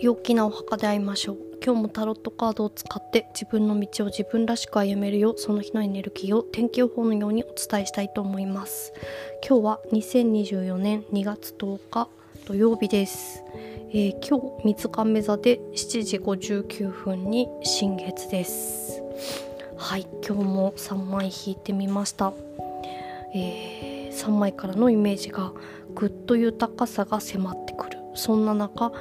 陽気なお墓で会いましょう。今日もタロットカードを使って自分の道を自分らしく歩めるようその日のエネルギーを天気予報のようにお伝えしたいと思います。今日は2024年2月10日土曜日です、えー、今日水亀座で7時59分に新月です。はい今日も3枚引いてみました、えー、3枚からのイメージがぐっと豊かさが迫ってくる。そんな中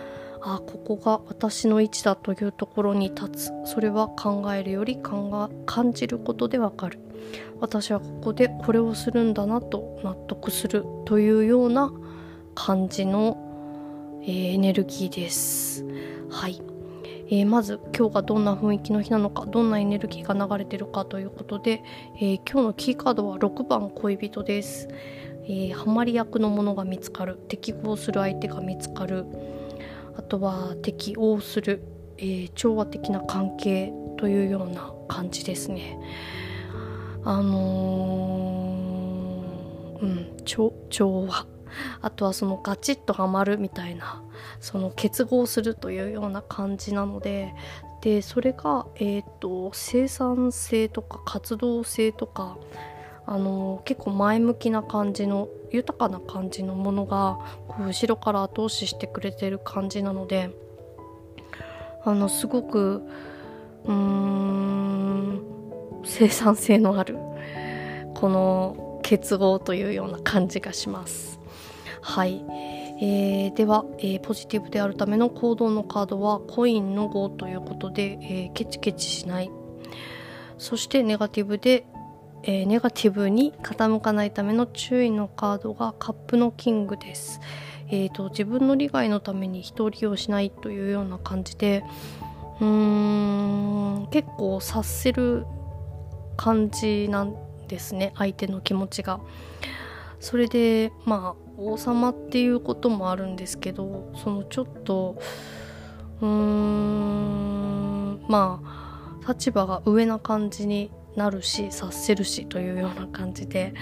あここが私の位置だというところに立つ。それは考えるより考え感じることでわかる。私はここでこれをするんだなと納得するというような感じの、えー、エネルギーです。はい、えー、まず今日がどんな雰囲気の日なのかどんなエネルギーが流れてるかということで、えー、今日のキーカードは6番恋人です、えハマり役のものが見つかる。適合する相手が見つかる。あとは適応する、えー、調和的な関係というような感じですね。あのー、うん調和あとはそのガチッとはまるみたいなその結合するというような感じなのででそれが、えーと生産性とか活動性とかあの結構前向きな感じの豊かな感じのものがこう後ろから後押ししてくれてる感じなのであのすごくうーん生産性のあるこの結合というような感じがします。はい、えー、では、えー、ポジティブであるための行動のカードはコインの5ということで、えー、ケチケチしないそしてネガティブで、えー、ネガティブに傾かないための注意のカードがカップのキングです。えーと、自分の利害のために人を利用しないというような感じでうーん結構察せる感じなんですね相手の気持ちが。それでまあ王様っていうこともあるんですけどそのちょっとうーんまあ立場が上な感じになるし察せるしというような感じで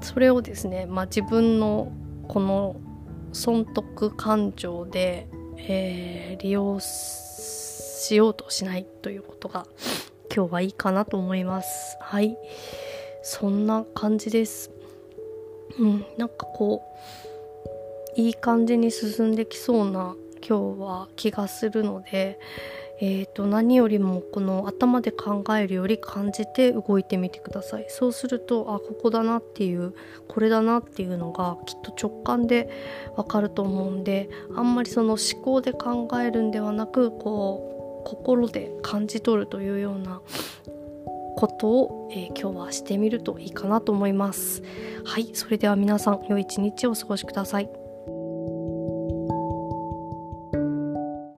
それをですね、まあ、自分のこの損得感情で、えー、利用しようとしないということが今日はいいかなと思います。はい。そんな感じです。うん。なんかこういい感じに進んできそうな今日は気がするのでえーと、何よりもこの頭で考えるより感じて動いてみてください。そうするとあここだなっていうこれだなっていうのがきっと直感でわかると思うんであんまりその思考で考えるんではなくこう心で感じ取るというようなことを、えー、今日はしてみるといいかなと思います。はいそれでは皆さん良い一日をお過ごしください。